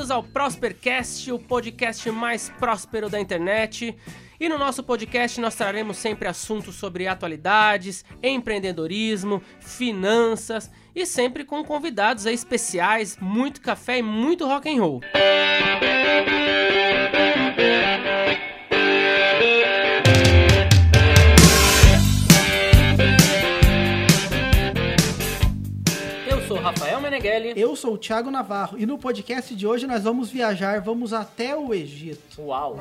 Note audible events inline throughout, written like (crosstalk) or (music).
Bem-vindos ao Prospercast, o podcast mais próspero da internet. E no nosso podcast nós traremos sempre assuntos sobre atualidades, empreendedorismo, finanças e sempre com convidados especiais, muito café e muito rock and roll. Rafael Meneghelli. Eu sou o Thiago Navarro e no podcast de hoje nós vamos viajar, vamos até o Egito. Uau!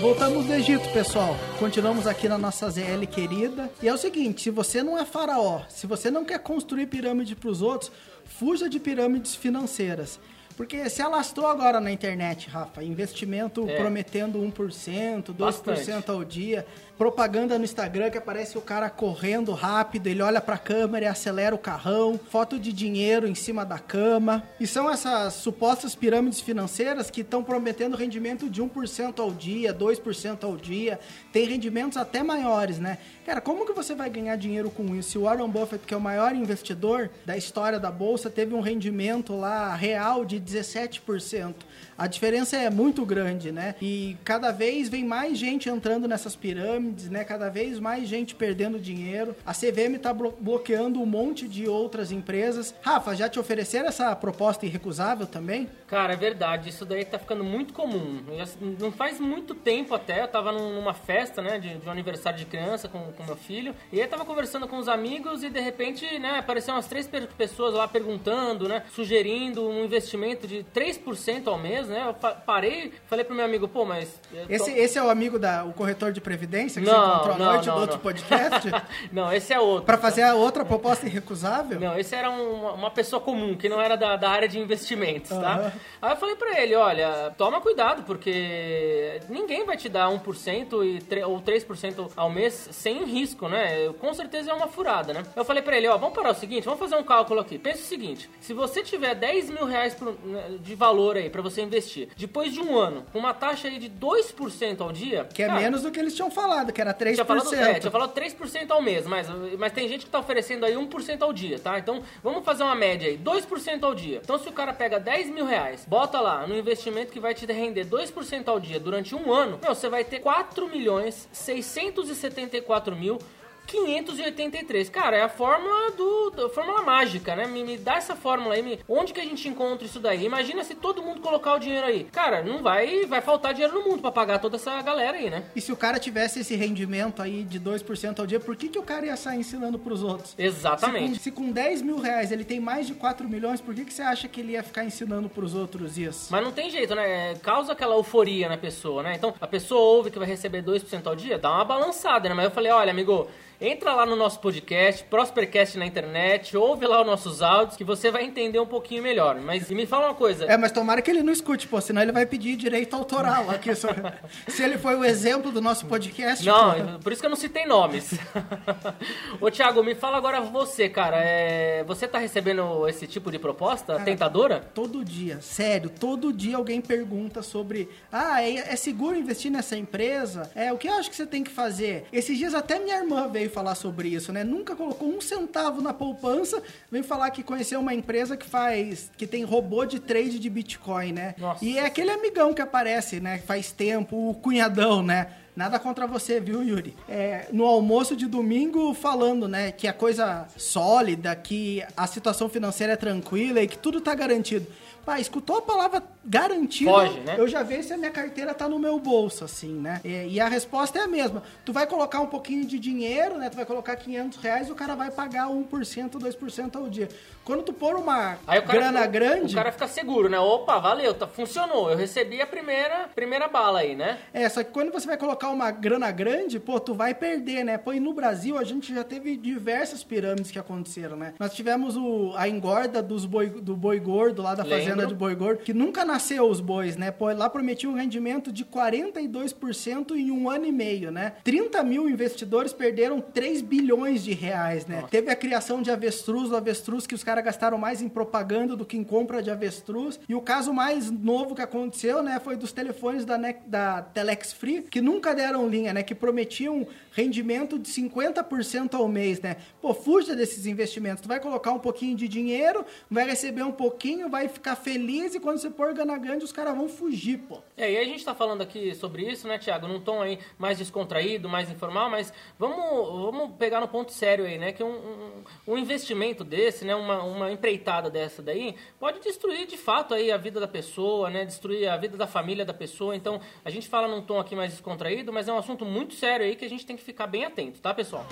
Voltamos do Egito, pessoal. Continuamos aqui na nossa ZL querida. E é o seguinte, se você não é faraó, se você não quer construir pirâmide para os outros, fuja de pirâmides financeiras. Porque se alastrou agora na internet, Rafa, investimento é. prometendo 1%, 2% Bastante. ao dia propaganda no Instagram que aparece o cara correndo rápido, ele olha pra câmera e acelera o carrão, foto de dinheiro em cima da cama. E são essas supostas pirâmides financeiras que estão prometendo rendimento de 1% ao dia, 2% ao dia, tem rendimentos até maiores, né? Cara, como que você vai ganhar dinheiro com isso? Se o Warren Buffett, que é o maior investidor da história da bolsa, teve um rendimento lá real de 17%. A diferença é muito grande, né? E cada vez vem mais gente entrando nessas pirâmides, né? Cada vez mais gente perdendo dinheiro. A CVM está bloqueando um monte de outras empresas. Rafa, já te ofereceram essa proposta irrecusável também? Cara, é verdade. Isso daí tá ficando muito comum. Não faz muito tempo até, eu tava numa festa, né? De, de um aniversário de criança com, com meu filho. E aí tava conversando com os amigos e de repente, né? Apareceram umas três pessoas lá perguntando, né? Sugerindo um investimento de 3% ao mês né? Eu parei, falei pro meu amigo, pô, mas. Esse, esse é o amigo da o corretor de previdência que não, você encontrou não, à noite não, do outro podcast? (laughs) não, esse é outro. Para fazer a outra proposta irrecusável? Não, esse era um, uma pessoa comum, que não era da, da área de investimentos, uhum. tá? Aí eu falei pra ele, olha, toma cuidado, porque ninguém vai te dar 1% e, ou 3% ao mês sem risco, né? Com certeza é uma furada, né? Eu falei pra ele, ó, vamos parar o seguinte, vamos fazer um cálculo aqui. Pensa o seguinte, se você tiver 10 mil reais né, de valor aí para você investir. Depois de um ano, com uma taxa aí de 2% ao dia. Que é cara, menos do que eles tinham falado, que era 3%. Tinha falado, é, tinha falado 3% ao mês, mas, mas tem gente que tá oferecendo aí 1% ao dia, tá? Então vamos fazer uma média aí, 2% ao dia. Então se o cara pega 10 mil reais, bota lá no investimento que vai te render 2% ao dia durante um ano, meu, você vai ter 4 milhões 674 mil 583. Cara, é a fórmula do. Fórmula mágica, né? Me, me, dá essa fórmula aí. Me, onde que a gente encontra isso daí? Imagina se todo mundo colocar o dinheiro aí. Cara, não vai, vai faltar dinheiro no mundo para pagar toda essa galera aí, né? E se o cara tivesse esse rendimento aí de 2% ao dia, por que, que o cara ia sair ensinando pros outros? Exatamente. Se com, se com 10 mil reais ele tem mais de 4 milhões, por que, que você acha que ele ia ficar ensinando pros outros isso? Mas não tem jeito, né? Causa aquela euforia na pessoa, né? Então a pessoa ouve que vai receber 2% ao dia, dá uma balançada, né? Mas eu falei, olha, amigo, Entra lá no nosso podcast, Prospercast na internet, ouve lá os nossos áudios que você vai entender um pouquinho melhor. Mas me fala uma coisa. É, mas tomara que ele não escute, pô, senão ele vai pedir direito autoral aqui. (laughs) se ele foi o exemplo do nosso podcast. Não, pô. por isso que eu não citei nomes. (laughs) Ô, Thiago, me fala agora você, cara. É... Você tá recebendo esse tipo de proposta cara, tentadora? Todo dia, sério, todo dia alguém pergunta sobre: ah, é, é seguro investir nessa empresa? É, o que eu acho que você tem que fazer? Esses dias até minha irmã veio veio falar sobre isso, né? Nunca colocou um centavo na poupança, veio falar que conheceu uma empresa que faz, que tem robô de trade de Bitcoin, né? Nossa. E é aquele amigão que aparece, né? Faz tempo, o cunhadão, né? Nada contra você, viu, Yuri? É, no almoço de domingo, falando, né, que a coisa sólida, que a situação financeira é tranquila e que tudo tá garantido. Pá, escutou a palavra garantida, Foge, né? eu já vejo se a minha carteira tá no meu bolso, assim, né? E, e, a resposta é a mesma. Tu vai colocar um pouquinho de dinheiro, né? Tu vai colocar 500 reais e o cara vai pagar 1%, 2% ao dia. Quando tu pôr uma grana fica, grande... O cara fica seguro, né? Opa, valeu, tá, funcionou. Eu recebi a primeira, primeira bala aí, né? É, só que quando você vai colocar uma grana grande, pô, tu vai perder, né? Pô, e no Brasil a gente já teve diversas pirâmides que aconteceram, né? Nós tivemos o, a engorda dos boi, do boi gordo lá da Lembro. fazenda de boi gordo, que nunca na nasceu os bois, né? Pô, lá prometia um rendimento de 42% em um ano e meio, né? 30 mil investidores perderam 3 bilhões de reais, né? Nossa. Teve a criação de avestruz, o avestruz que os caras gastaram mais em propaganda do que em compra de avestruz. E o caso mais novo que aconteceu, né, foi dos telefones da, da Telex Free, que nunca deram linha, né? Que prometiam rendimento de 50% ao mês, né? Pô, fuja desses investimentos. Tu vai colocar um pouquinho de dinheiro, vai receber um pouquinho, vai ficar feliz e quando você pôr gana grande, os caras vão fugir, pô. É, e a gente tá falando aqui sobre isso, né, Thiago? Num tom aí mais descontraído, mais informal, mas vamos, vamos pegar no ponto sério aí, né? Que um, um, um investimento desse, né? Uma, uma empreitada dessa daí, pode destruir de fato aí a vida da pessoa, né? Destruir a vida da família da pessoa. Então, a gente fala num tom aqui mais descontraído, mas é um assunto muito sério aí que a gente tem que ficar bem atento, tá, pessoal?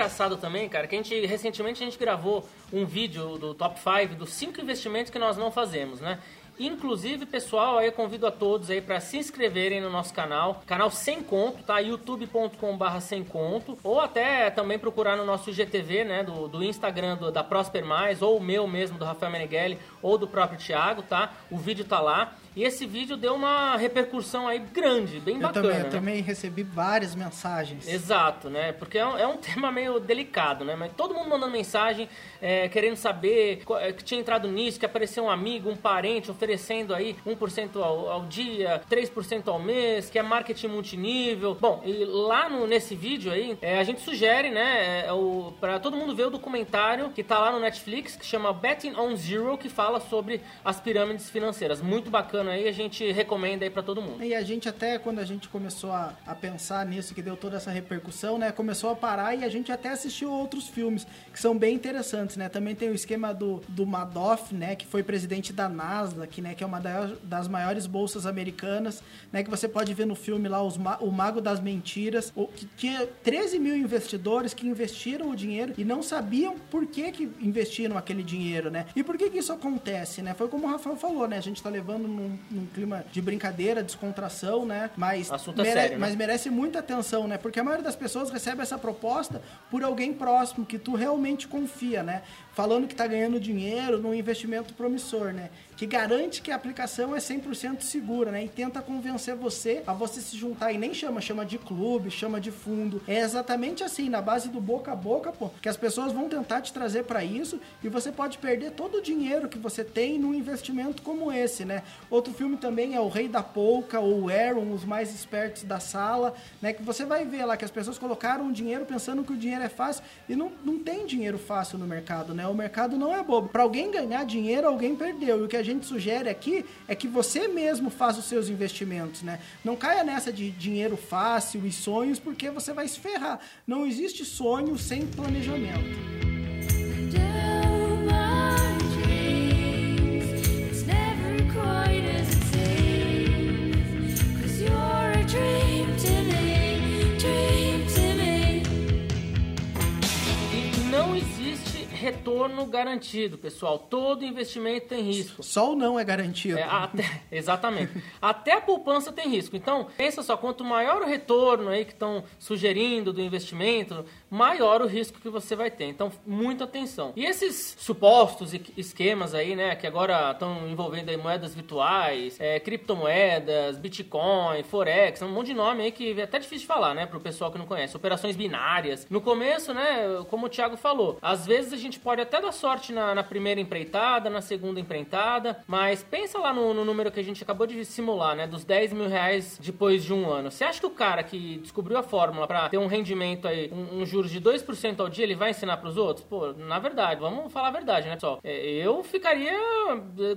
Engraçado também, cara, que a gente recentemente a gente gravou um vídeo do top 5 dos cinco investimentos que nós não fazemos, né? Inclusive, pessoal, aí eu convido a todos aí para se inscreverem no nosso canal, canal sem conto, tá? youtube.com/barra sem conto, ou até também procurar no nosso IGTV, né, do, do Instagram do, da Prosper Mais, ou o meu mesmo do Rafael Meneghelli, ou do próprio Thiago, tá? O vídeo tá lá. E esse vídeo deu uma repercussão aí grande, bem eu bacana. Também, eu né? também recebi várias mensagens. Exato, né? Porque é um, é um, (laughs) tema meio delicado, né? Mas todo mundo mandando mensagem, é, querendo saber é, que tinha entrado nisso, que apareceu um amigo, um parente oferecendo aí 1% ao, ao dia, 3% ao mês, que é marketing multinível. Bom, e lá no, nesse vídeo aí, é, a gente sugere, né, é, o, pra todo mundo ver o documentário que tá lá no Netflix, que chama Betting on Zero, que fala sobre as pirâmides financeiras. Muito bacana bacana aí, a gente recomenda aí para todo mundo. E a gente até, quando a gente começou a, a pensar nisso, que deu toda essa repercussão, né, começou a parar e a gente até assistiu outros filmes que são bem interessantes, né? Também tem o esquema do, do Madoff, né, que foi presidente da Nasdaq, né, que é uma das maiores bolsas americanas, né, que você pode ver no filme lá os, o Mago das Mentiras, que tinha 13 mil investidores que investiram o dinheiro e não sabiam por que que investiram aquele dinheiro, né? E por que que isso acontece, né? Foi como o Rafael falou, né? A gente tá levando num num, clima de brincadeira, descontração, né? Mas, Assunto mere sério, né? mas merece muita atenção, né? Porque a maioria das pessoas recebe essa proposta por alguém próximo que tu realmente confia, né? Falando que tá ganhando dinheiro num investimento promissor, né? que garante que a aplicação é 100% segura, né? E tenta convencer você a você se juntar e nem chama, chama de clube, chama de fundo. É exatamente assim, na base do boca a boca, pô, que as pessoas vão tentar te trazer para isso e você pode perder todo o dinheiro que você tem num investimento como esse, né? Outro filme também é O Rei da Polka ou Aaron, os mais espertos da sala, né? Que você vai ver lá que as pessoas colocaram dinheiro pensando que o dinheiro é fácil e não, não tem dinheiro fácil no mercado, né? O mercado não é bobo. Para alguém ganhar dinheiro, alguém perdeu. E o que a gente sugere aqui é que você mesmo faça os seus investimentos, né? Não caia nessa de dinheiro fácil e sonhos, porque você vai se ferrar. Não existe sonho sem planejamento. Retorno garantido, pessoal. Todo investimento tem risco. Só o não é garantido. É, até, (laughs) exatamente. até a poupança tem risco. Então, pensa só, quanto maior o retorno aí que estão sugerindo do investimento, maior o risco que você vai ter. Então, muita atenção. E esses supostos esquemas aí, né, que agora estão envolvendo moedas virtuais, é, criptomoedas, Bitcoin, Forex, um monte de nome aí que é até difícil de falar, né, pro pessoal que não conhece. Operações binárias. No começo, né, como o Thiago falou, às vezes a gente pode até dar sorte na, na primeira empreitada, na segunda empreitada, mas pensa lá no, no, número que a gente acabou de simular, né? Dos 10 mil reais depois de um ano. Você acha que o cara que descobriu a fórmula para ter um rendimento aí, um, um juros de 2% ao dia, ele vai ensinar pros outros? Pô, na verdade, vamos falar a verdade, né, pessoal? É, eu ficaria,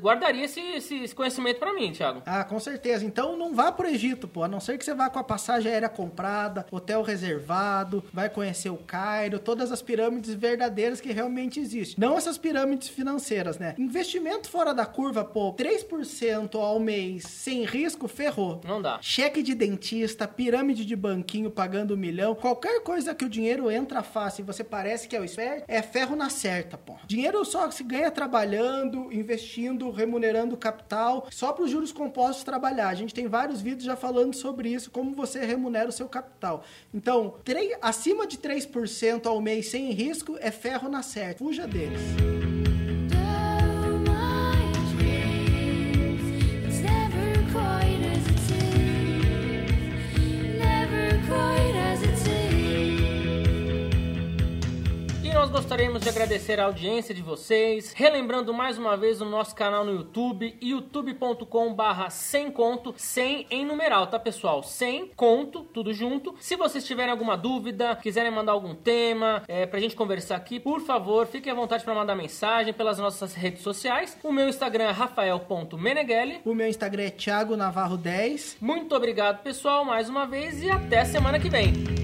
guardaria esse, esse conhecimento para mim, Thiago. Ah, com certeza. Então não vá pro Egito, pô. A não ser que você vá com a passagem aérea comprada, hotel reservado, vai conhecer o Cairo, todas as pirâmides verdadeiras que realmente existem. Não essas pirâmides financeiras, né? Investimento fora da curva, pô, 3% ao mês sem risco, ferrou. Não dá. Cheque de dentista, pirâmide de banquinho pagando um milhão, qualquer coisa que o dinheiro entra fácil e você parece que é o esperto, é ferro na certa, pô. Dinheiro só se ganha trabalhando, investindo, remunerando capital, só para os juros compostos trabalhar. A gente tem vários vídeos já falando sobre isso, como você remunera o seu capital. Então, acima de 3% ao mês sem risco é ferro na certa. Fuja deles. Nós gostaríamos de agradecer a audiência de vocês, relembrando mais uma vez o nosso canal no YouTube, youtube.com barra sem conto, sem em numeral, tá pessoal? Sem conto, tudo junto. Se vocês tiverem alguma dúvida, quiserem mandar algum tema é, pra gente conversar aqui, por favor, fiquem à vontade para mandar mensagem pelas nossas redes sociais. O meu Instagram é rafael.meneghelli. O meu Instagram é Thiago Navarro 10. Muito obrigado, pessoal, mais uma vez e até semana que vem.